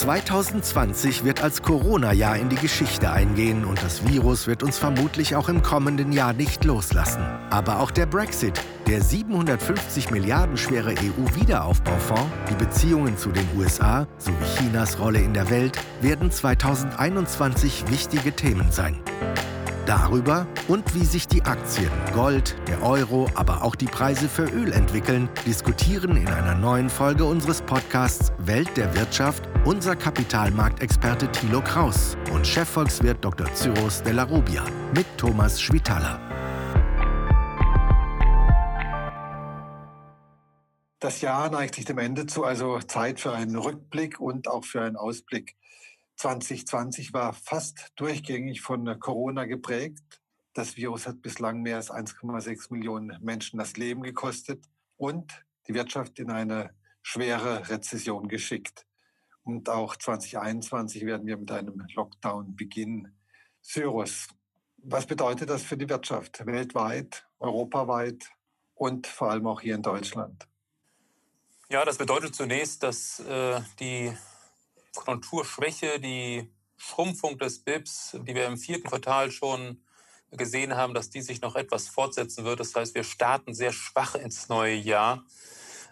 2020 wird als Corona-Jahr in die Geschichte eingehen und das Virus wird uns vermutlich auch im kommenden Jahr nicht loslassen. Aber auch der Brexit, der 750 Milliarden schwere EU-Wiederaufbaufonds, die Beziehungen zu den USA sowie Chinas Rolle in der Welt werden 2021 wichtige Themen sein. Darüber und wie sich die Aktien, Gold, der Euro, aber auch die Preise für Öl entwickeln, diskutieren in einer neuen Folge unseres Podcasts Welt der Wirtschaft unser Kapitalmarktexperte Thilo Kraus und Chefvolkswirt Dr. Cyrus Della Rubia mit Thomas Schwitaler. Das Jahr neigt sich dem Ende zu, also Zeit für einen Rückblick und auch für einen Ausblick. 2020 war fast durchgängig von Corona geprägt. Das Virus hat bislang mehr als 1,6 Millionen Menschen das Leben gekostet und die Wirtschaft in eine schwere Rezession geschickt. Und auch 2021 werden wir mit einem Lockdown beginnen. Cyrus, was bedeutet das für die Wirtschaft weltweit, europaweit und vor allem auch hier in Deutschland? Ja, das bedeutet zunächst, dass äh, die Konjunkturschwäche, die Schrumpfung des BIPs, die wir im vierten Quartal schon gesehen haben, dass die sich noch etwas fortsetzen wird. Das heißt, wir starten sehr schwach ins neue Jahr.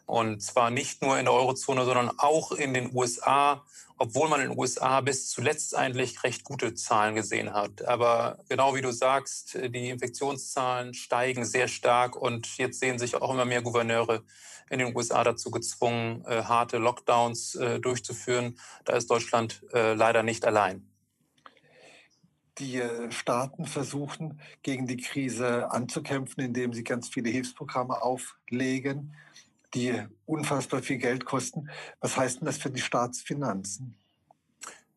Und zwar nicht nur in der Eurozone, sondern auch in den USA, obwohl man in den USA bis zuletzt eigentlich recht gute Zahlen gesehen hat. Aber genau wie du sagst, die Infektionszahlen steigen sehr stark und jetzt sehen sich auch immer mehr Gouverneure in den USA dazu gezwungen, äh, harte Lockdowns äh, durchzuführen. Da ist Deutschland äh, leider nicht allein. Die Staaten versuchen, gegen die Krise anzukämpfen, indem sie ganz viele Hilfsprogramme auflegen, die unfassbar viel Geld kosten. Was heißt denn das für die Staatsfinanzen?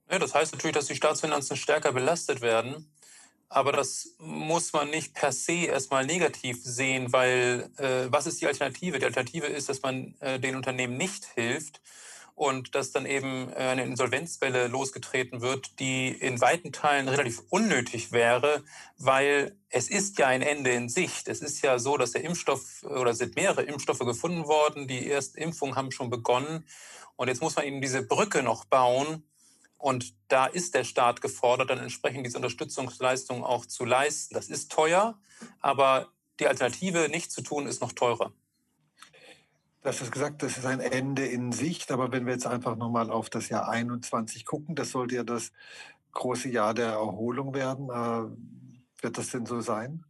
Ja, das heißt natürlich, dass die Staatsfinanzen stärker belastet werden. Aber das muss man nicht per se erstmal negativ sehen, weil äh, was ist die Alternative? Die Alternative ist, dass man äh, den Unternehmen nicht hilft und dass dann eben äh, eine Insolvenzwelle losgetreten wird, die in weiten Teilen relativ unnötig wäre, weil es ist ja ein Ende in Sicht. Es ist ja so, dass der Impfstoff oder sind mehrere Impfstoffe gefunden worden, die ersten Impfungen haben schon begonnen und jetzt muss man eben diese Brücke noch bauen und da ist der Staat gefordert, dann entsprechend diese Unterstützungsleistung auch zu leisten. Das ist teuer, aber die Alternative, nicht zu tun, ist noch teurer. Du hast gesagt, das ist ein Ende in Sicht, aber wenn wir jetzt einfach nochmal auf das Jahr 21 gucken, das sollte ja das große Jahr der Erholung werden. Äh, wird das denn so sein?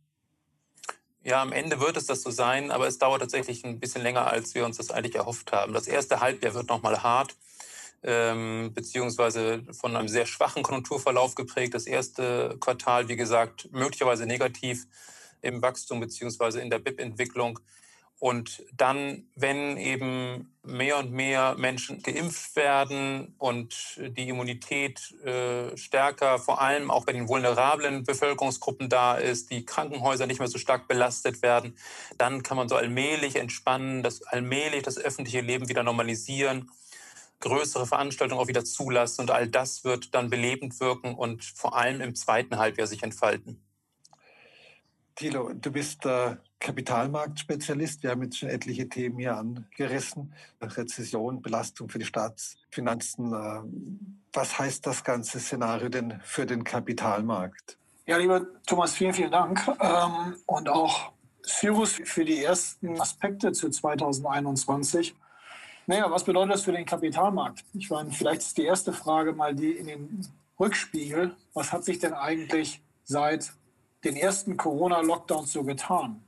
Ja, am Ende wird es das so sein, aber es dauert tatsächlich ein bisschen länger, als wir uns das eigentlich erhofft haben. Das erste Halbjahr wird nochmal hart ähm, beziehungsweise von einem sehr schwachen Konjunkturverlauf geprägt. Das erste Quartal, wie gesagt, möglicherweise negativ im Wachstum beziehungsweise in der BIP-Entwicklung. Und dann, wenn eben mehr und mehr Menschen geimpft werden und die Immunität äh, stärker, vor allem auch bei den vulnerablen Bevölkerungsgruppen da ist, die Krankenhäuser nicht mehr so stark belastet werden, dann kann man so allmählich entspannen, das allmählich das öffentliche Leben wieder normalisieren größere Veranstaltungen auch wieder zulassen und all das wird dann belebend wirken und vor allem im zweiten Halbjahr sich entfalten. Thilo, du bist äh, Kapitalmarktspezialist. Wir haben jetzt schon etliche Themen hier angerissen. Rezession, Belastung für die Staatsfinanzen. Äh, was heißt das ganze Szenario denn für den Kapitalmarkt? Ja, lieber Thomas, vielen, vielen Dank. Ähm, und auch Cyrus für die ersten Aspekte zu 2021. Naja, was bedeutet das für den Kapitalmarkt? Ich meine, vielleicht ist die erste Frage mal die in den Rückspiegel. Was hat sich denn eigentlich seit den ersten Corona-Lockdowns so getan?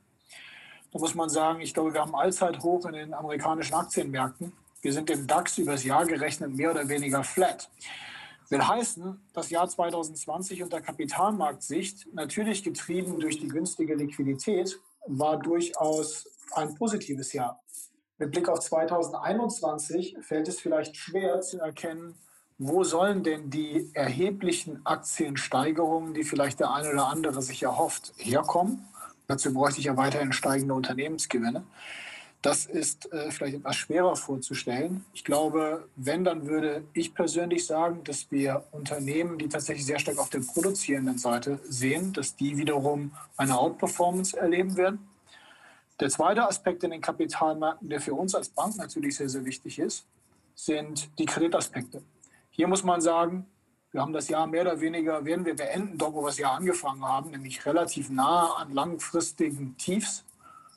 Da muss man sagen, ich glaube, wir haben Allzeithoch in den amerikanischen Aktienmärkten. Wir sind im DAX übers Jahr gerechnet mehr oder weniger flat. Will heißen, das Jahr 2020 unter Kapitalmarktsicht, natürlich getrieben durch die günstige Liquidität, war durchaus ein positives Jahr. Mit Blick auf 2021 fällt es vielleicht schwer zu erkennen, wo sollen denn die erheblichen Aktiensteigerungen, die vielleicht der eine oder andere sich erhofft, herkommen? Dazu bräuchte ich ja weiterhin steigende Unternehmensgewinne. Das ist äh, vielleicht etwas schwerer vorzustellen. Ich glaube, wenn, dann würde ich persönlich sagen, dass wir Unternehmen, die tatsächlich sehr stark auf der produzierenden Seite sehen, dass die wiederum eine Outperformance erleben werden. Der zweite Aspekt in den Kapitalmärkten, der für uns als Bank natürlich sehr, sehr wichtig ist, sind die Kreditaspekte. Hier muss man sagen, wir haben das Jahr mehr oder weniger, werden wir beenden, dort wo wir das Jahr angefangen haben, nämlich relativ nah an langfristigen Tiefs,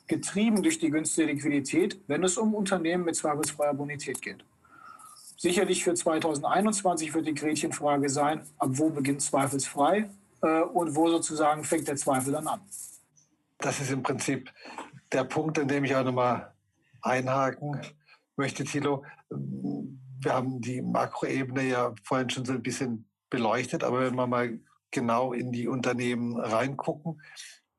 getrieben durch die günstige Liquidität, wenn es um Unternehmen mit zweifelsfreier Bonität geht. Sicherlich für 2021 wird die Gretchenfrage sein, ab wo beginnt zweifelsfrei äh, und wo sozusagen fängt der Zweifel dann an. Das ist im Prinzip der Punkt, an dem ich auch nochmal einhaken möchte, Thilo. Wir haben die Makroebene ja vorhin schon so ein bisschen beleuchtet, aber wenn wir mal genau in die Unternehmen reingucken,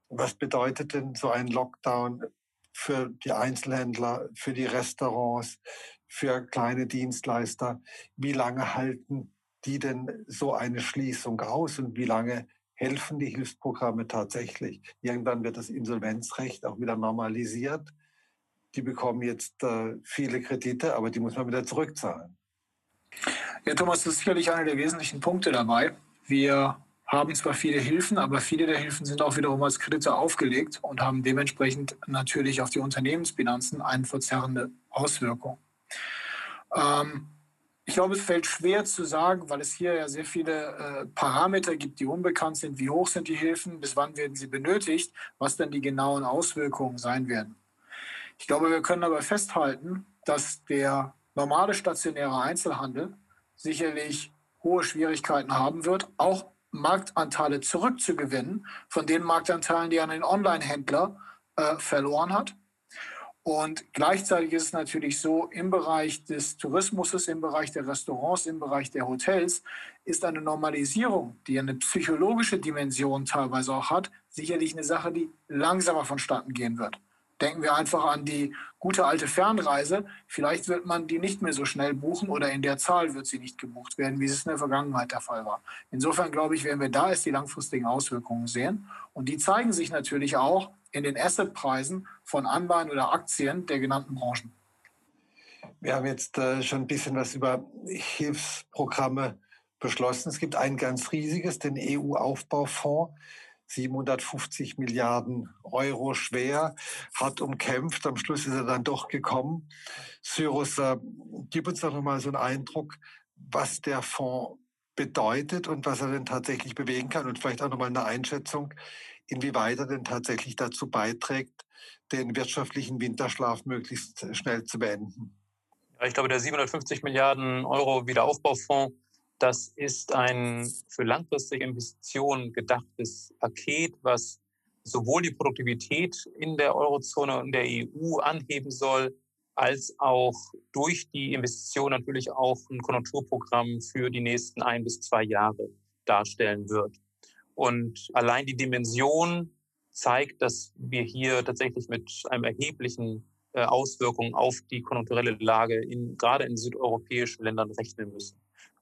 was bedeutet denn so ein Lockdown für die Einzelhändler, für die Restaurants, für kleine Dienstleister. Wie lange halten die denn so eine Schließung aus und wie lange helfen die Hilfsprogramme tatsächlich? Irgendwann wird das Insolvenzrecht auch wieder normalisiert. Die bekommen jetzt äh, viele Kredite, aber die muss man wieder zurückzahlen. Ja, Thomas, das ist sicherlich einer der wesentlichen Punkte dabei. Wir haben zwar viele Hilfen, aber viele der Hilfen sind auch wiederum als Kredite aufgelegt und haben dementsprechend natürlich auf die Unternehmensbilanzen eine verzerrende Auswirkung. Ähm, ich glaube, es fällt schwer zu sagen, weil es hier ja sehr viele äh, Parameter gibt, die unbekannt sind. Wie hoch sind die Hilfen? Bis wann werden sie benötigt? Was dann die genauen Auswirkungen sein werden? Ich glaube, wir können aber festhalten, dass der normale stationäre Einzelhandel sicherlich hohe Schwierigkeiten haben wird, auch Marktanteile zurückzugewinnen von den Marktanteilen, die er an den Online-Händler äh, verloren hat. Und gleichzeitig ist es natürlich so, im Bereich des Tourismus, im Bereich der Restaurants, im Bereich der Hotels ist eine Normalisierung, die eine psychologische Dimension teilweise auch hat, sicherlich eine Sache, die langsamer vonstatten gehen wird. Denken wir einfach an die gute alte Fernreise. Vielleicht wird man die nicht mehr so schnell buchen oder in der Zahl wird sie nicht gebucht werden, wie es in der Vergangenheit der Fall war. Insofern glaube ich, werden wir da erst die langfristigen Auswirkungen sehen. Und die zeigen sich natürlich auch in den Assetpreisen von Anleihen oder Aktien der genannten Branchen. Wir haben jetzt äh, schon ein bisschen was über Hilfsprogramme beschlossen. Es gibt ein ganz riesiges, den EU-Aufbaufonds. 750 Milliarden Euro schwer, hart umkämpft. Am Schluss ist er dann doch gekommen. Cyrus, äh, gib uns doch nochmal so einen Eindruck, was der Fonds bedeutet und was er denn tatsächlich bewegen kann und vielleicht auch nochmal eine Einschätzung, inwieweit er denn tatsächlich dazu beiträgt, den wirtschaftlichen Winterschlaf möglichst schnell zu beenden. Ich glaube, der 750 Milliarden Euro Wiederaufbaufonds das ist ein für langfristige Investitionen gedachtes Paket, was sowohl die Produktivität in der Eurozone und der EU anheben soll, als auch durch die Investition natürlich auch ein Konjunkturprogramm für die nächsten ein bis zwei Jahre darstellen wird. Und allein die Dimension zeigt, dass wir hier tatsächlich mit einem erheblichen äh, Auswirkungen auf die konjunkturelle Lage in, gerade in südeuropäischen Ländern rechnen müssen.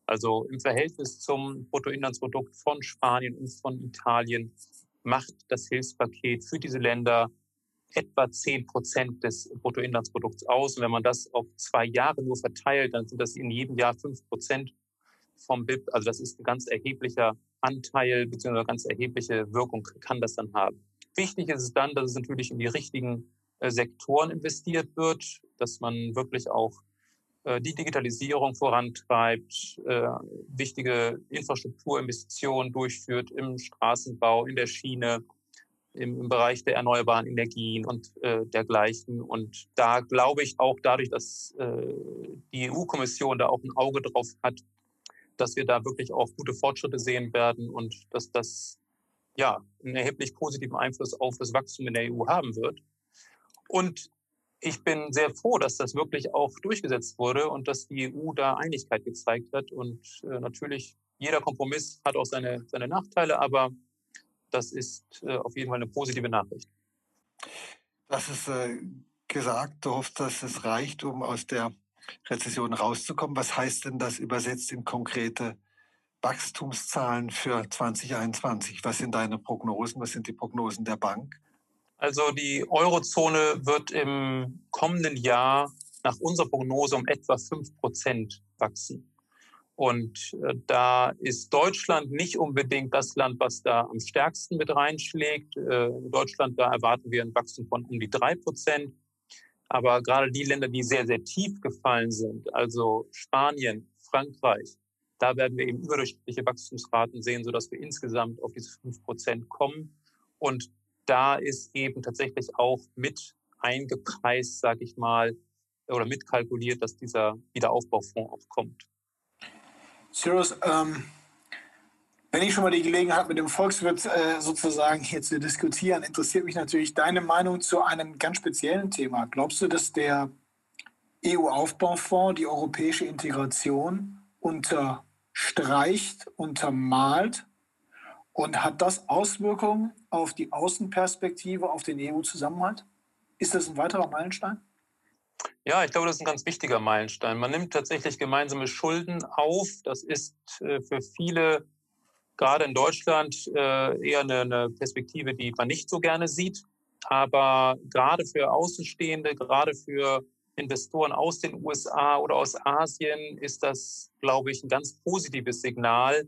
Also im Verhältnis zum Bruttoinlandsprodukt von Spanien und von Italien macht das Hilfspaket für diese Länder etwa 10 Prozent des Bruttoinlandsprodukts aus. Und wenn man das auf zwei Jahre nur verteilt, dann sind das in jedem Jahr 5 Prozent vom BIP. Also das ist ein ganz erheblicher Anteil bzw. ganz erhebliche Wirkung kann das dann haben. Wichtig ist es dann, dass es natürlich in die richtigen äh, Sektoren investiert wird, dass man wirklich auch die Digitalisierung vorantreibt, äh, wichtige Infrastrukturinvestitionen durchführt im Straßenbau, in der Schiene, im, Bereich der erneuerbaren Energien und äh, dergleichen. Und da glaube ich auch dadurch, dass äh, die EU-Kommission da auch ein Auge drauf hat, dass wir da wirklich auch gute Fortschritte sehen werden und dass das ja einen erheblich positiven Einfluss auf das Wachstum in der EU haben wird. Und ich bin sehr froh, dass das wirklich auch durchgesetzt wurde und dass die EU da Einigkeit gezeigt hat. Und äh, natürlich, jeder Kompromiss hat auch seine, seine Nachteile, aber das ist äh, auf jeden Fall eine positive Nachricht. Das ist äh, gesagt, du hoffst, dass es reicht, um aus der Rezession rauszukommen. Was heißt denn das übersetzt in konkrete Wachstumszahlen für 2021? Was sind deine Prognosen? Was sind die Prognosen der Bank? Also die Eurozone wird im kommenden Jahr nach unserer Prognose um etwa fünf Prozent wachsen. Und äh, da ist Deutschland nicht unbedingt das Land, was da am stärksten mit reinschlägt. Äh, in Deutschland, da erwarten wir ein Wachstum von um die drei Prozent. Aber gerade die Länder, die sehr, sehr tief gefallen sind, also Spanien, Frankreich, Da werden wir eben überdurchschnittliche Wachstumsraten sehen, sodass wir insgesamt auf diese fünf Prozent kommen. Und da ist eben tatsächlich auch mit eingepreist, sage ich mal, oder mitkalkuliert, dass dieser Wiederaufbaufonds auch kommt. Cyrus, ähm, wenn ich schon mal die Gelegenheit habe, mit dem Volkswirt äh, sozusagen hier zu diskutieren, interessiert mich natürlich deine Meinung zu einem ganz speziellen Thema. Glaubst du, dass der EU-Aufbaufonds die europäische Integration unterstreicht, untermalt und hat das Auswirkungen auf die Außenperspektive, auf den EU-Zusammenhalt? Ist das ein weiterer Meilenstein? Ja, ich glaube, das ist ein ganz wichtiger Meilenstein. Man nimmt tatsächlich gemeinsame Schulden auf. Das ist äh, für viele gerade in Deutschland äh, eher eine, Perspektive, die man nicht so gerne sieht. Aber gerade für Außenstehende, gerade für Investoren aus den USA oder aus Asien ist das, glaube ich, ein ganz positives Signal,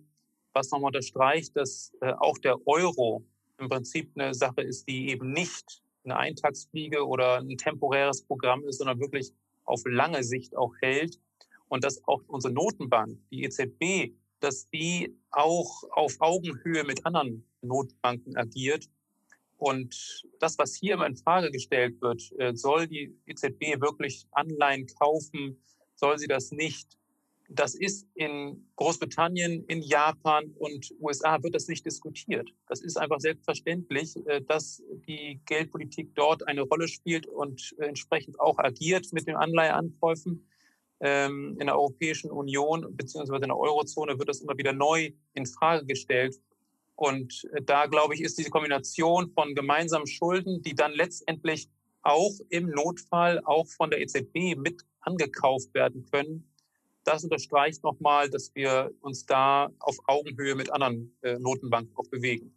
was nochmal unterstreicht, dass äh, auch der Euro im Prinzip eine Sache ist, die eben nicht eine Eintagsfliege oder ein temporäres Programm ist, sondern wirklich auf lange Sicht auch hält. Und dass auch unsere Notenbank, die EZB, dass die auch auf Augenhöhe mit anderen Notbanken agiert. Und das, was hier immer in Frage gestellt wird, äh, soll die EZB wirklich Anleihen kaufen? Soll sie das nicht? Das ist in Großbritannien, in Japan und USA wird das nicht diskutiert. Das ist einfach selbstverständlich, äh, dass die Geldpolitik dort eine Rolle spielt und entsprechend auch agiert mit den Anleiheankäufen. Ähm, in der Europäischen Union beziehungsweise in der Eurozone wird das immer wieder neu in Frage gestellt. Und äh, da, glaube ich, ist diese Kombination von gemeinsamen Schulden, die dann letztendlich auch im Notfall auch von der EZB mit angekauft werden können. Das unterstreicht nochmal, dass wir uns da auf Augenhöhe mit anderen äh, Notenbanken auch bewegen.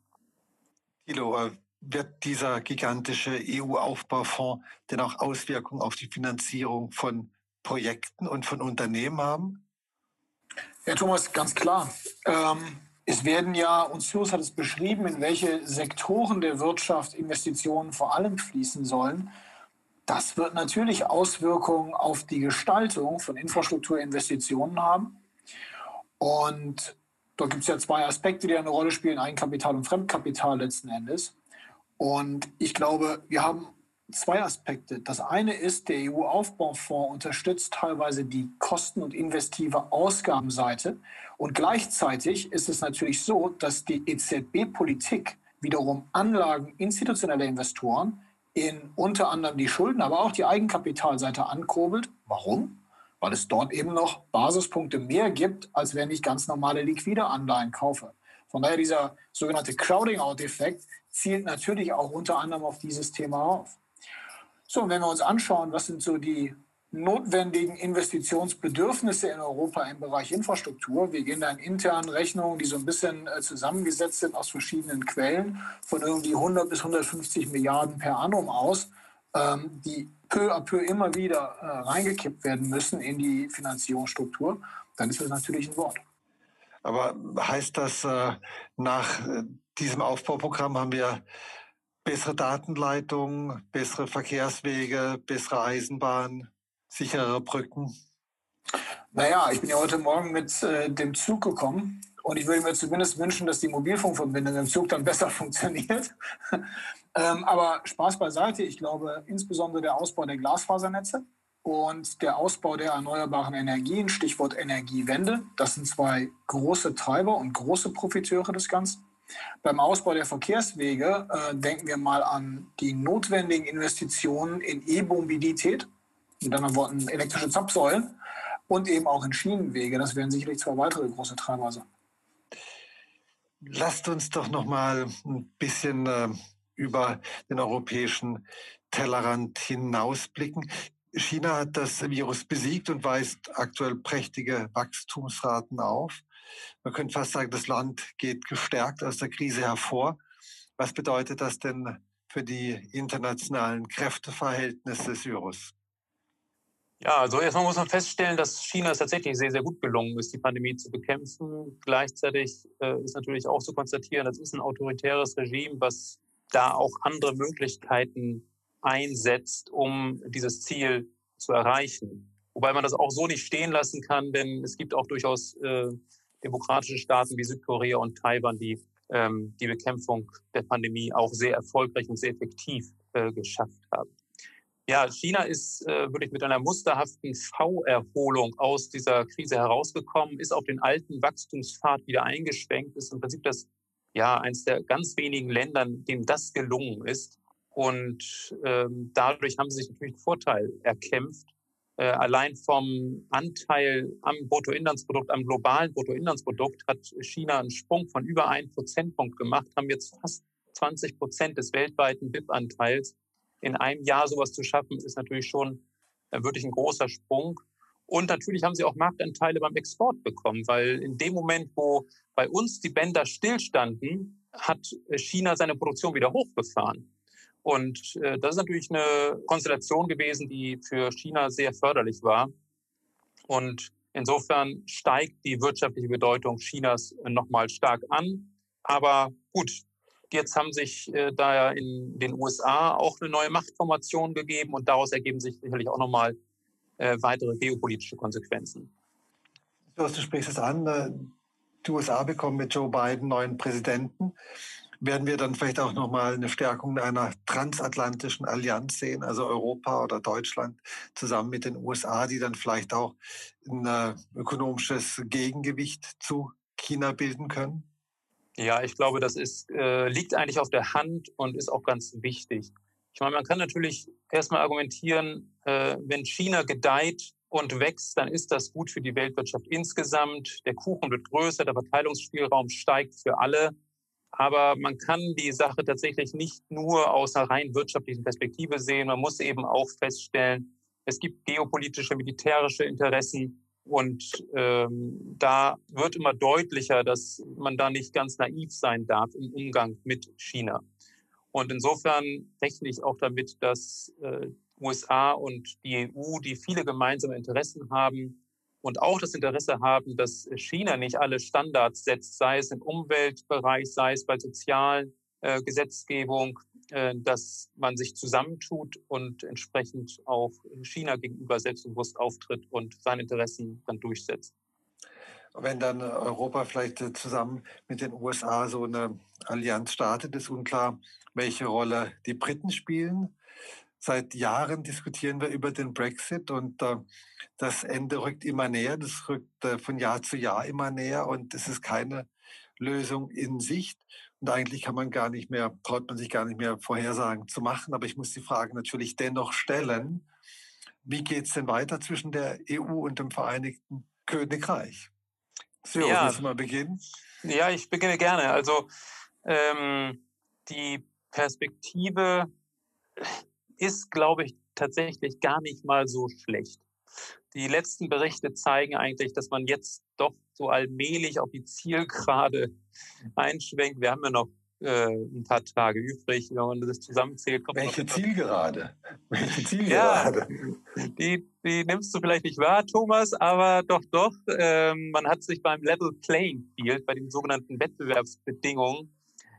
Thilo, äh, wird dieser gigantische EU-Aufbaufonds denn auch Auswirkungen auf die Finanzierung von Projekten und von Unternehmen haben? Ja, Thomas, ganz klar. Ähm, es werden ja, und Cyrus hat es beschrieben, in welche Sektoren der Wirtschaft Investitionen vor allem fließen sollen. Das wird natürlich Auswirkungen auf die Gestaltung von Infrastrukturinvestitionen haben. Und da gibt es ja zwei Aspekte, die eine Rolle spielen, Eigenkapital und Fremdkapital letzten Endes. Und ich glaube, wir haben zwei Aspekte. Das eine ist, der EU-Aufbaufonds unterstützt teilweise die Kosten- und investive Ausgabenseite. Und gleichzeitig ist es natürlich so, dass die EZB-Politik wiederum Anlagen institutioneller Investoren in unter anderem die Schulden, aber auch die Eigenkapitalseite ankurbelt. Warum? Weil es dort eben noch Basispunkte mehr gibt, als wenn ich ganz normale liquide Anleihen kaufe. Von daher dieser sogenannte Crowding-out-Effekt zielt natürlich auch unter anderem auf dieses Thema auf. So, und wenn wir uns anschauen, was sind so die notwendigen Investitionsbedürfnisse in Europa im Bereich Infrastruktur. Wir gehen da in internen Rechnungen, die so ein bisschen äh, zusammengesetzt sind aus verschiedenen Quellen, von irgendwie 100 bis 150 Milliarden per annum aus, ähm, die peu à peu immer wieder äh, reingekippt werden müssen in die Finanzierungsstruktur. Dann ist das natürlich ein Wort. Aber heißt das, äh, nach diesem Aufbauprogramm haben wir bessere Datenleitung, bessere Verkehrswege, bessere Eisenbahn, sicherere Brücken? Naja, ich bin ja heute Morgen mit äh, dem Zug gekommen und ich würde mir zumindest wünschen, dass die Mobilfunkverbindung im Zug dann besser funktioniert. ähm, aber Spaß beiseite, ich glaube insbesondere der Ausbau der Glasfasernetze und der Ausbau der erneuerbaren Energien, Stichwort Energiewende, das sind zwei große Treiber und große Profiteure des Ganzen. Beim Ausbau der Verkehrswege äh, denken wir mal an die notwendigen Investitionen in E-Mobilität, mit anderen Worten elektrische Zapfsäulen und eben auch in Schienenwege. Das werden sicherlich zwei weitere große Treiber sein. Lasst uns doch noch mal ein bisschen äh, über den europäischen Tellerrand hinausblicken. China hat das Virus besiegt und weist aktuell prächtige Wachstumsraten auf. Man könnte fast sagen, das Land geht gestärkt aus der Krise hervor. Was bedeutet das denn für die internationalen Kräfteverhältnisse des Virus? Ja, also erstmal muss man feststellen, dass China es tatsächlich sehr, sehr gut gelungen ist, die Pandemie zu bekämpfen. Gleichzeitig äh, ist natürlich auch zu konstatieren, das ist ein autoritäres Regime, was da auch andere Möglichkeiten einsetzt, um dieses Ziel zu erreichen. Wobei man das auch so nicht stehen lassen kann, denn es gibt auch durchaus äh, demokratische Staaten wie Südkorea und Taiwan, die ähm, die Bekämpfung der Pandemie auch sehr erfolgreich und sehr effektiv äh, geschafft haben. Ja, China ist äh, wirklich mit einer musterhaften V-Erholung aus dieser Krise herausgekommen, ist auf den alten Wachstumspfad wieder eingeschwenkt, ist im Prinzip das ja eines der ganz wenigen Ländern, dem das gelungen ist. Und ähm, dadurch haben sie sich natürlich einen Vorteil erkämpft. Äh, allein vom Anteil am Bruttoinlandsprodukt, am globalen Bruttoinlandsprodukt hat China einen Sprung von über einen Prozentpunkt gemacht, haben jetzt fast 20 Prozent des weltweiten BIP-Anteils. In einem Jahr sowas zu schaffen, ist natürlich schon äh, wirklich ein großer Sprung. Und natürlich haben sie auch Marktanteile beim Export bekommen, weil in dem Moment, wo bei uns die Bänder stillstanden, hat China seine Produktion wieder hochgefahren. Und äh, das ist natürlich eine Konstellation gewesen, die für China sehr förderlich war. Und insofern steigt die wirtschaftliche Bedeutung Chinas nochmal stark an. Aber gut, jetzt haben sich äh, da in den USA auch eine neue Machtformation gegeben und daraus ergeben sich sicherlich auch nochmal äh, weitere geopolitische Konsequenzen. Du sprichst es an, äh, die USA bekommen mit Joe Biden neuen Präsidenten werden wir dann vielleicht auch nochmal eine Stärkung einer transatlantischen Allianz sehen, also Europa oder Deutschland zusammen mit den USA, die dann vielleicht auch ein äh, ökonomisches Gegengewicht zu China bilden können? Ja, ich glaube, das ist, äh, liegt eigentlich auf der Hand und ist auch ganz wichtig. Ich meine, man kann natürlich erstmal argumentieren, äh, wenn China gedeiht und wächst, dann ist das gut für die Weltwirtschaft insgesamt. Der Kuchen wird größer, der Verteilungsspielraum steigt für alle. Aber man kann die Sache tatsächlich nicht nur aus einer rein wirtschaftlichen Perspektive sehen. Man muss eben auch feststellen, es gibt geopolitische, militärische Interessen. Und ähm, da wird immer deutlicher, dass man da nicht ganz naiv sein darf im Umgang mit China. Und insofern rechne ich auch damit, dass äh, USA und die EU, die viele gemeinsame Interessen haben, und auch das Interesse haben, dass China nicht alle Standards setzt, sei es im Umweltbereich, sei es bei sozialen äh, Gesetzgebung, dass man sich zusammentut und entsprechend auch China gegenüber selbstbewusst auftritt und seine Interessen dann durchsetzt. Wenn dann Europa vielleicht äh, zusammen mit den USA so eine Allianz startet, ist unklar, welche Rolle die Briten spielen. Seit Jahren diskutieren wir über den Brexit und äh, das Ende rückt immer näher, das rückt äh, von Jahr zu Jahr immer näher und es ist keine Lösung in Sicht. Und eigentlich kann man gar nicht mehr, traut man sich gar nicht mehr Vorhersagen zu machen. Aber ich muss die Frage natürlich dennoch stellen, wie geht es denn weiter zwischen der EU und dem Vereinigten Königreich? So, ja. willst du mal beginnen? Ja, ich beginne gerne. Also ähm, die Perspektive ist, glaube ich, tatsächlich gar nicht mal so schlecht. Die letzten Berichte zeigen eigentlich, dass man jetzt doch so allmählich auf die Zielgerade einschwenkt. Wir haben ja noch äh, ein paar Tage übrig, wenn man das zusammenzählt. Welche Zielgerade? Welche Zielgerade? Ja, die, die nimmst du vielleicht nicht wahr, Thomas, aber doch, doch. Ähm, man hat sich beim Level Playing Field, bei den sogenannten Wettbewerbsbedingungen,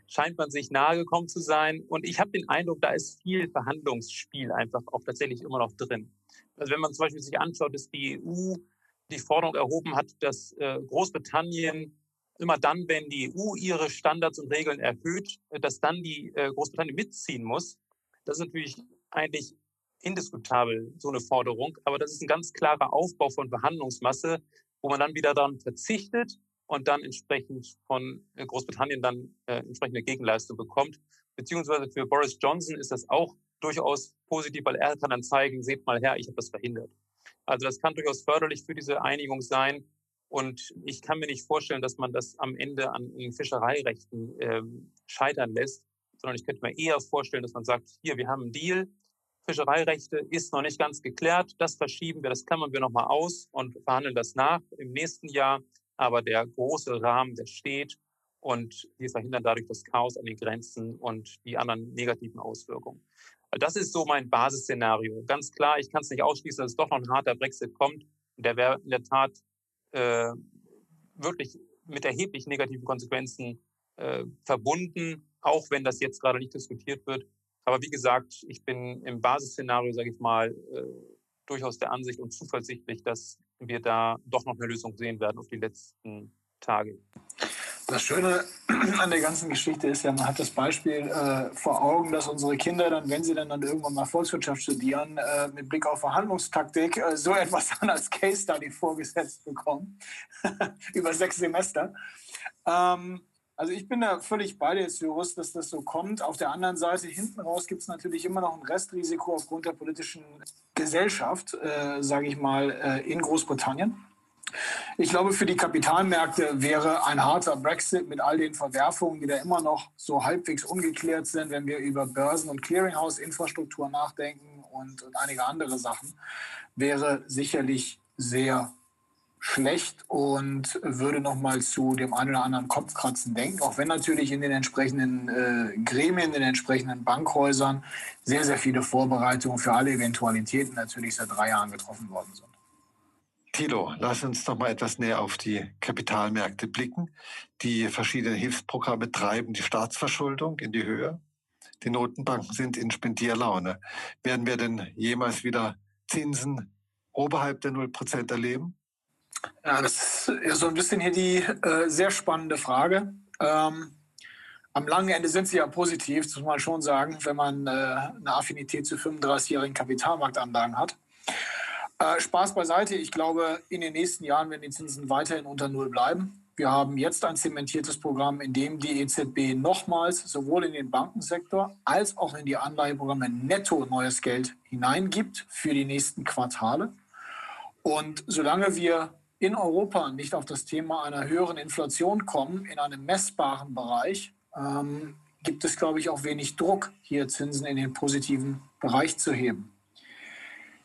scheint man sich nahegekommen zu sein. Und ich habe den Eindruck, da ist viel Verhandlungsspiel einfach auch tatsächlich immer noch drin. Also wenn man zum Beispiel sich anschaut, dass die EU die Forderung erhoben hat, dass äh, Großbritannien immer dann, wenn die EU ihre Standards und Regeln erhöht, dass dann die äh, Großbritannien mitziehen muss. Das ist natürlich eigentlich indiskutabel, so eine Forderung. Aber das ist ein ganz klarer Aufbau von Verhandlungsmasse, wo man dann wieder daran verzichtet und dann entsprechend von äh, Großbritannien dann äh, entsprechende Gegenleistung bekommt. Beziehungsweise für Boris Johnson ist das auch durchaus positiv, weil er kann dann zeigen, seht mal her, ich habe das verhindert. Also das kann durchaus förderlich für diese Einigung sein. Und ich kann mir nicht vorstellen, dass man das am Ende an Fischereirechten ähm, scheitern lässt, sondern ich könnte mir eher vorstellen, dass man sagt, hier, wir haben einen Deal, Fischereirechte ist noch nicht ganz geklärt, das verschieben wir, das klammern wir nochmal aus und verhandeln das nach im nächsten Jahr aber der große Rahmen, der steht und wir verhindern dadurch das Chaos an den Grenzen und die anderen negativen Auswirkungen. Das ist so mein Basisszenario. Ganz klar, ich kann es nicht ausschließen, dass es doch noch ein harter Brexit kommt. Der wäre in der Tat äh, wirklich mit erheblich negativen Konsequenzen äh, verbunden, auch wenn das jetzt gerade nicht diskutiert wird. Aber wie gesagt, ich bin im Basisszenario, sage ich mal, äh, durchaus der Ansicht und zuversichtlich, dass wir da doch noch eine Lösung sehen werden auf die letzten Tage. Das Schöne an der ganzen Geschichte ist ja, man hat das Beispiel äh, vor Augen, dass unsere Kinder dann, wenn sie dann, dann irgendwann mal Volkswirtschaft studieren, äh, mit Blick auf Verhandlungstaktik äh, so etwas dann als Case Study vorgesetzt bekommen, über sechs Semester. Ähm, also ich bin da völlig bei dir, Cyrus, dass das so kommt. Auf der anderen Seite, hinten raus gibt es natürlich immer noch ein Restrisiko aufgrund der politischen Gesellschaft, äh, sage ich mal, äh, in Großbritannien. Ich glaube, für die Kapitalmärkte wäre ein harter Brexit mit all den Verwerfungen, die da immer noch so halbwegs ungeklärt sind, wenn wir über Börsen- und Clearinghouse-Infrastruktur nachdenken und, und einige andere Sachen, wäre sicherlich sehr schlecht und würde nochmal zu dem einen oder anderen Kopfkratzen denken, auch wenn natürlich in den entsprechenden äh, Gremien, in den entsprechenden Bankhäusern sehr, sehr viele Vorbereitungen für alle Eventualitäten natürlich seit drei Jahren getroffen worden sind. Thilo, lass uns noch mal etwas näher auf die Kapitalmärkte blicken. Die verschiedenen Hilfsprogramme treiben die Staatsverschuldung in die Höhe. Die Notenbanken sind in Spendierlaune. Werden wir denn jemals wieder Zinsen oberhalb der 0% erleben? Ja, das ist so ein bisschen hier die äh, sehr spannende Frage. Ähm, am langen Ende sind sie ja positiv, das muss man schon sagen, wenn man äh, eine Affinität zu 35-jährigen Kapitalmarktanlagen hat. Äh, Spaß beiseite. Ich glaube, in den nächsten Jahren werden die Zinsen weiterhin unter Null bleiben. Wir haben jetzt ein zementiertes Programm, in dem die EZB nochmals sowohl in den Bankensektor als auch in die Anleiheprogramme netto neues Geld hineingibt für die nächsten Quartale. Und solange wir in Europa nicht auf das Thema einer höheren Inflation kommen, in einem messbaren Bereich, ähm, gibt es, glaube ich, auch wenig Druck, hier Zinsen in den positiven Bereich zu heben.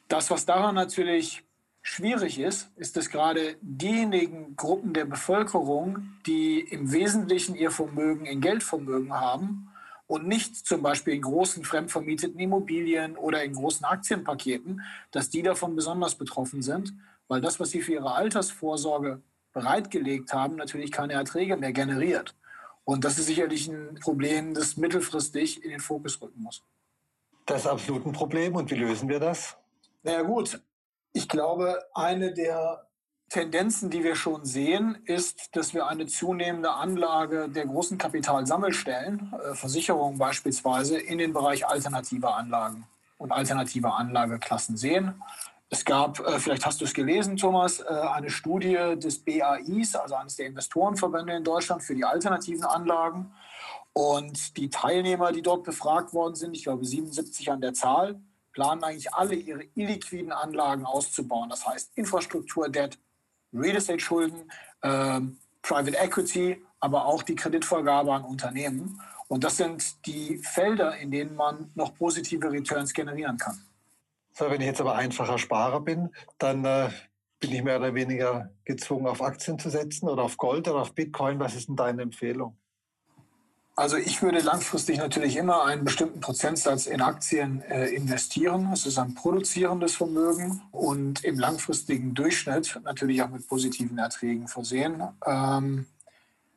Das, was daran natürlich schwierig ist, ist, dass gerade diejenigen Gruppen der Bevölkerung, die im Wesentlichen ihr Vermögen in Geldvermögen haben und nicht zum Beispiel in großen fremdvermieteten Immobilien oder in großen Aktienpaketen, dass die davon besonders betroffen sind, weil das, was sie für ihre Altersvorsorge bereitgelegt haben, natürlich keine Erträge mehr generiert. Und das ist sicherlich ein Problem, das mittelfristig in den Fokus rücken muss. Das ist absolut ein Problem. Und wie lösen wir das? Naja gut, ich glaube, eine der Tendenzen, die wir schon sehen, ist, dass wir eine zunehmende Anlage der großen Kapitalsammelstellen, äh, Versicherungen beispielsweise, in den Bereich alternativer Anlagen und alternativer Anlageklassen sehen. Es gab, äh, vielleicht hast du es gelesen, Thomas, äh, eine Studie des BAIs, also eines der Investorenverbände in Deutschland für die alternativen Anlagen. Und die Teilnehmer, die dort befragt worden sind, ich glaube 77 an der Zahl, planen eigentlich alle ihre illiquiden Anlagen auszubauen. Das heißt Infrastruktur, Debt, Real Estate Schulden, ähm, Private Equity, aber auch die Kreditvergabe an Unternehmen. Und das sind die Felder, in denen man noch positive Returns generieren kann. So, wenn ich jetzt aber einfacher Sparer bin, dann äh, bin ich mehr oder weniger gezwungen, auf Aktien zu setzen oder auf Gold oder auf Bitcoin. Was ist denn deine Empfehlung? Also ich würde langfristig natürlich immer einen bestimmten Prozentsatz in Aktien äh, investieren. Es ist ein produzierendes Vermögen und im langfristigen Durchschnitt natürlich auch mit positiven Erträgen versehen. Ähm,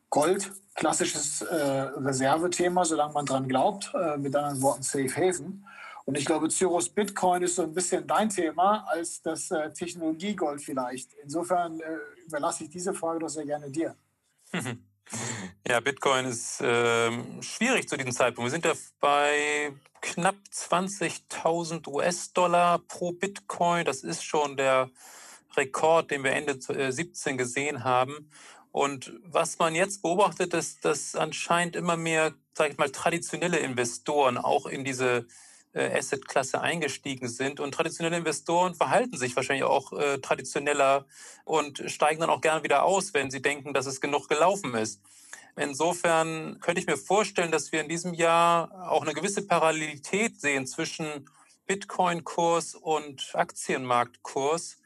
Gold, klassisches äh, Reservethema, solange man dran glaubt, äh, mit anderen Worten Safe Haven. Und ich glaube, Cyrus Bitcoin ist so ein bisschen dein Thema als das äh, Technologiegold vielleicht. Insofern äh, überlasse ich diese Frage doch sehr gerne dir. Ja, Bitcoin ist äh, schwierig zu diesem Zeitpunkt. Wir sind ja bei knapp 20.000 US-Dollar pro Bitcoin. Das ist schon der Rekord, den wir Ende 2017 äh, gesehen haben. Und was man jetzt beobachtet, ist, dass anscheinend immer mehr, sage ich mal, traditionelle Investoren auch in diese Asset-Klasse eingestiegen sind. Und traditionelle Investoren verhalten sich wahrscheinlich auch äh, traditioneller und steigen dann auch gerne wieder aus, wenn sie denken, dass es genug gelaufen ist. Insofern könnte ich mir vorstellen, dass wir in diesem Jahr auch eine gewisse Parallelität sehen zwischen Bitcoin-Kurs und Aktienmarktkurs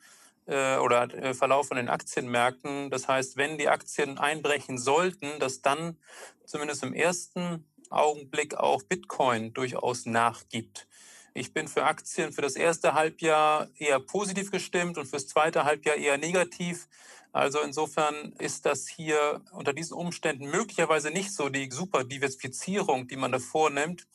äh, oder äh, Verlauf von den Aktienmärkten. Das heißt, wenn die Aktien einbrechen sollten, dass dann zumindest im ersten Augenblick auch Bitcoin durchaus nachgibt. Ich bin für Aktien für das erste Halbjahr eher positiv gestimmt und fürs zweite Halbjahr eher negativ. Also insofern ist das hier unter diesen Umständen möglicherweise nicht so die super Diversifizierung, die man da vornimmt.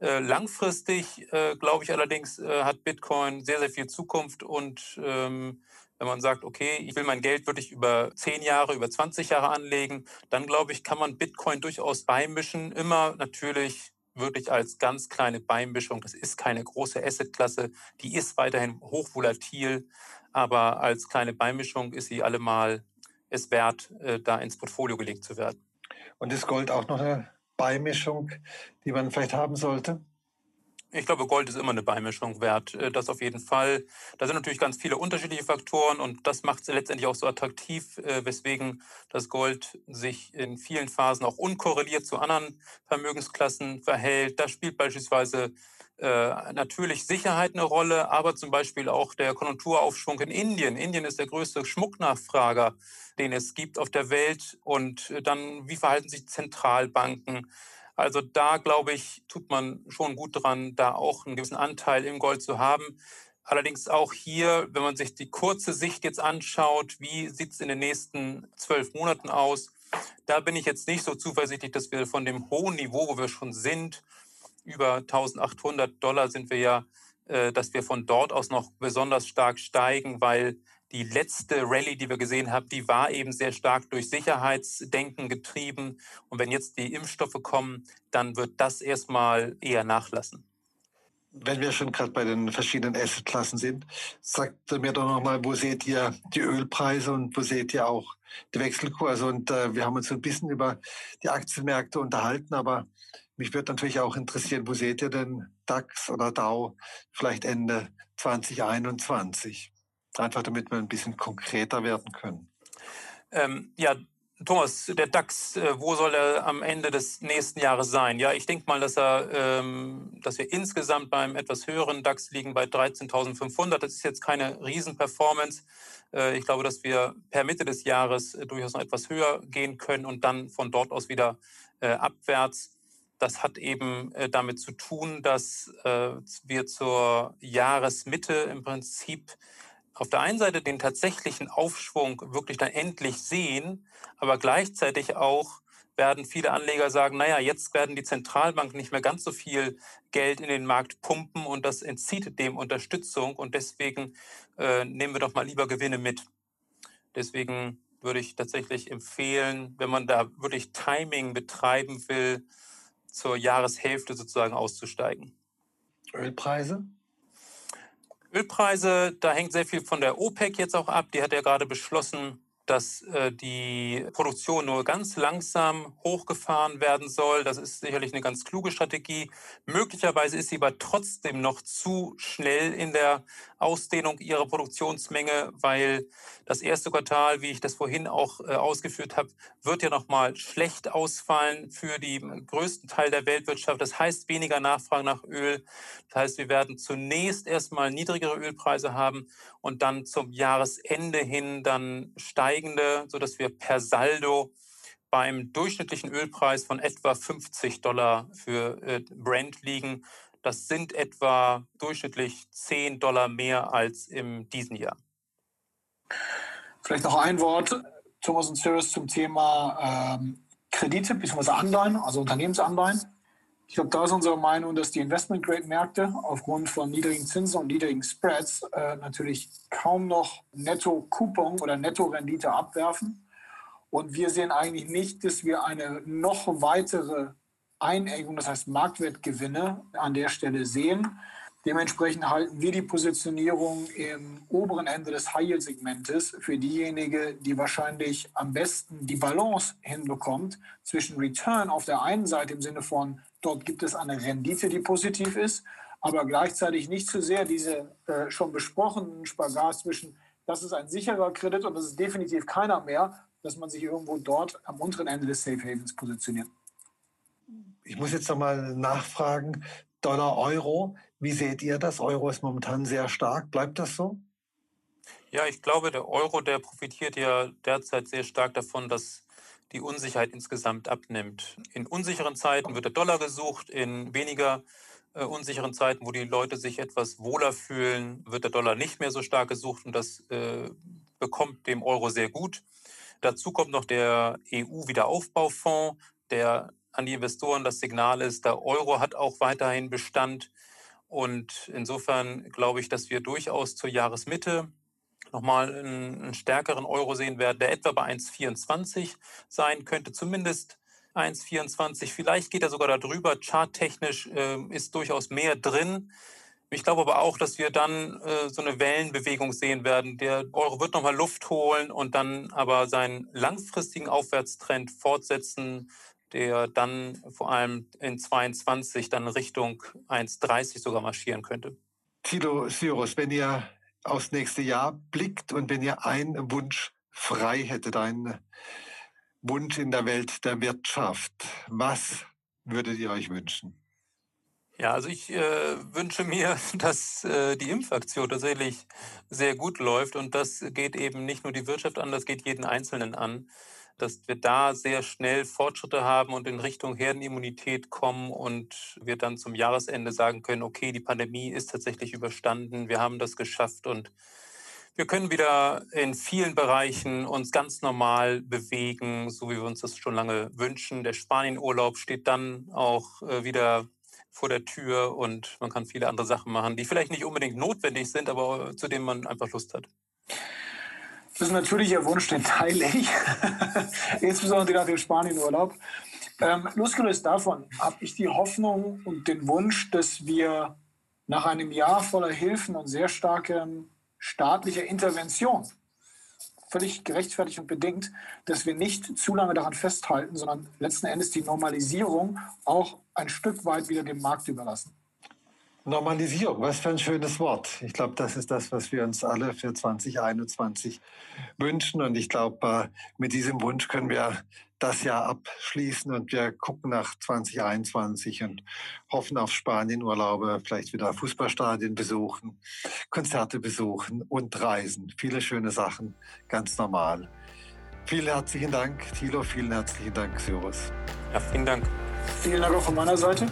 Äh, langfristig, äh, glaube ich allerdings, äh, hat Bitcoin sehr, sehr viel Zukunft und ähm, wenn man sagt, okay, ich will mein Geld wirklich über 10 Jahre, über 20 Jahre anlegen, dann glaube ich, kann man Bitcoin durchaus beimischen. Immer natürlich wirklich als ganz kleine Beimischung. Das ist keine große Assetklasse. Die ist weiterhin hochvolatil, aber als kleine Beimischung ist sie allemal es wert, äh, da ins Portfolio gelegt zu werden. Und ist Gold auch noch eine Beimischung, die man vielleicht haben sollte? Ich glaube, Gold ist immer eine Beimischung wert. Äh, das auf jeden Fall. Da sind natürlich ganz viele unterschiedliche Faktoren und das macht es letztendlich auch so attraktiv, äh, weswegen das Gold sich in vielen Phasen auch unkorreliert zu anderen Vermögensklassen verhält. Da spielt beispielsweise äh, natürlich Sicherheit eine Rolle, aber zum Beispiel auch der Konjunkturaufschwung in Indien. Indien ist der größte Schmucknachfrager, den es gibt auf der Welt. Und dann, wie verhalten sich Zentralbanken? Also da, glaube ich, tut man schon gut dran, da auch einen gewissen Anteil im Gold zu haben. Allerdings auch hier, wenn man sich die kurze Sicht jetzt anschaut, wie sieht es in den nächsten zwölf Monaten aus, da bin ich jetzt nicht so zuversichtlich, dass wir von dem hohen Niveau, wo wir schon sind, über 1800 Dollar sind wir ja, äh, dass wir von dort aus noch besonders stark steigen, weil die letzte Rallye, die wir gesehen haben, die war eben sehr stark durch Sicherheitsdenken getrieben. Und wenn jetzt die Impfstoffe kommen, dann wird das erstmal eher nachlassen. Wenn wir schon gerade bei den verschiedenen Assetklassen sind, sagt mir doch nochmal, wo seht ihr die Ölpreise und wo seht ihr auch die Wechselkurse? Und äh, wir haben uns ein bisschen über die Aktienmärkte unterhalten, aber mich würde natürlich auch interessieren, wo seht ihr denn DAX oder DAO vielleicht Ende 2021? Einfach damit wir ein bisschen konkreter werden können. Ähm, ja, Thomas, der DAX, äh, wo soll er am Ende des nächsten Jahres sein? Ja, ich denke mal, dass, er, ähm, dass wir insgesamt beim etwas höheren DAX liegen bei 13.500. Das ist jetzt keine Riesenperformance. Äh, ich glaube, dass wir per Mitte des Jahres äh, durchaus noch etwas höher gehen können und dann von dort aus wieder äh, abwärts. Das hat eben äh, damit zu tun, dass äh, wir zur Jahresmitte im Prinzip auf der einen Seite den tatsächlichen Aufschwung wirklich dann endlich sehen, aber gleichzeitig auch werden viele Anleger sagen, naja, jetzt werden die Zentralbanken nicht mehr ganz so viel Geld in den Markt pumpen und das entzieht dem Unterstützung und deswegen äh, nehmen wir doch mal lieber Gewinne mit. Deswegen würde ich tatsächlich empfehlen, wenn man da wirklich Timing betreiben will, zur Jahreshälfte sozusagen auszusteigen. Ölpreise? Ölpreise, da hängt sehr viel von der OPEC jetzt auch ab. Die hat ja gerade beschlossen, dass äh, die Produktion nur ganz langsam hochgefahren werden soll. Das ist sicherlich eine ganz kluge Strategie. Möglicherweise ist sie aber trotzdem noch zu schnell in der Ausdehnung ihrer Produktionsmenge, weil das erste Quartal, wie ich das vorhin auch äh, ausgeführt habe, wird ja nochmal schlecht ausfallen für den größten Teil der Weltwirtschaft. Das heißt weniger Nachfrage nach Öl. Das heißt, wir werden zunächst erstmal niedrigere Ölpreise haben und dann zum Jahresende hin dann steigende, sodass wir per Saldo beim durchschnittlichen Ölpreis von etwa 50 Dollar für äh, Brent liegen. Das sind etwa durchschnittlich 10 Dollar mehr als im diesen Jahr. Vielleicht noch ein Wort, Thomas und Cyrus, zum Thema ähm, Kredite bzw. Anleihen, also Unternehmensanleihen. Ich glaube, da ist unsere Meinung, dass die Investment-Grade-Märkte aufgrund von niedrigen Zinsen und niedrigen Spreads äh, natürlich kaum noch Netto-Coupon oder Netto-Rendite abwerfen. Und wir sehen eigentlich nicht, dass wir eine noch weitere Einengung, das heißt Marktwertgewinne an der Stelle sehen. Dementsprechend halten wir die Positionierung im oberen Ende des High-Yield-Segmentes für diejenige, die wahrscheinlich am besten die Balance hinbekommt zwischen Return auf der einen Seite im Sinne von, dort gibt es eine Rendite, die positiv ist, aber gleichzeitig nicht zu sehr diese äh, schon besprochenen Spagat zwischen, das ist ein sicherer Kredit und das ist definitiv keiner mehr, dass man sich irgendwo dort am unteren Ende des Safe Havens positioniert. Ich muss jetzt nochmal nachfragen, Dollar, Euro, wie seht ihr das? Euro ist momentan sehr stark. Bleibt das so? Ja, ich glaube, der Euro, der profitiert ja derzeit sehr stark davon, dass die Unsicherheit insgesamt abnimmt. In unsicheren Zeiten wird der Dollar gesucht, in weniger äh, unsicheren Zeiten, wo die Leute sich etwas wohler fühlen, wird der Dollar nicht mehr so stark gesucht und das äh, bekommt dem Euro sehr gut. Dazu kommt noch der EU-Wiederaufbaufonds, der an die Investoren das Signal ist, der Euro hat auch weiterhin Bestand. Und insofern glaube ich, dass wir durchaus zur Jahresmitte nochmal einen, einen stärkeren Euro sehen werden, der etwa bei 1,24 sein könnte, zumindest 1,24. Vielleicht geht er sogar darüber. Charttechnisch äh, ist durchaus mehr drin. Ich glaube aber auch, dass wir dann äh, so eine Wellenbewegung sehen werden. Der Euro wird nochmal Luft holen und dann aber seinen langfristigen Aufwärtstrend fortsetzen, der dann vor allem in 22 dann Richtung 1,30 sogar marschieren könnte. Tilo Syrus, wenn ihr aufs nächste Jahr blickt und wenn ihr einen Wunsch frei hättet, einen Wunsch in der Welt der Wirtschaft, was würdet ihr euch wünschen? Ja, also ich äh, wünsche mir, dass äh, die Impfaktion tatsächlich sehr gut läuft und das geht eben nicht nur die Wirtschaft an, das geht jeden Einzelnen an, dass wir da sehr schnell Fortschritte haben und in Richtung Herdenimmunität kommen und wir dann zum Jahresende sagen können, okay, die Pandemie ist tatsächlich überstanden, wir haben das geschafft und wir können wieder in vielen Bereichen uns ganz normal bewegen, so wie wir uns das schon lange wünschen. Der Spanienurlaub steht dann auch äh, wieder vor der Tür und man kann viele andere Sachen machen, die vielleicht nicht unbedingt notwendig sind, aber zu denen man einfach Lust hat. Das ist ein natürlicher Wunsch, den teile ich, insbesondere nach dem Spanienurlaub. Ähm, losgelöst davon habe ich die Hoffnung und den Wunsch, dass wir nach einem Jahr voller Hilfen und sehr starker staatlicher Intervention völlig gerechtfertigt und bedingt, dass wir nicht zu lange daran festhalten, sondern letzten Endes die Normalisierung auch ein Stück weit wieder dem Markt überlassen. Normalisierung, was für ein schönes Wort. Ich glaube, das ist das, was wir uns alle für 2021 wünschen. Und ich glaube, äh, mit diesem Wunsch können wir das Jahr abschließen und wir gucken nach 2021 und hoffen auf Spanienurlaube, vielleicht wieder Fußballstadien besuchen, Konzerte besuchen und reisen. Viele schöne Sachen, ganz normal. Vielen herzlichen Dank, Thilo, vielen herzlichen Dank, Cyrus. Ja, vielen Dank. Vielen Dank auch von meiner Seite.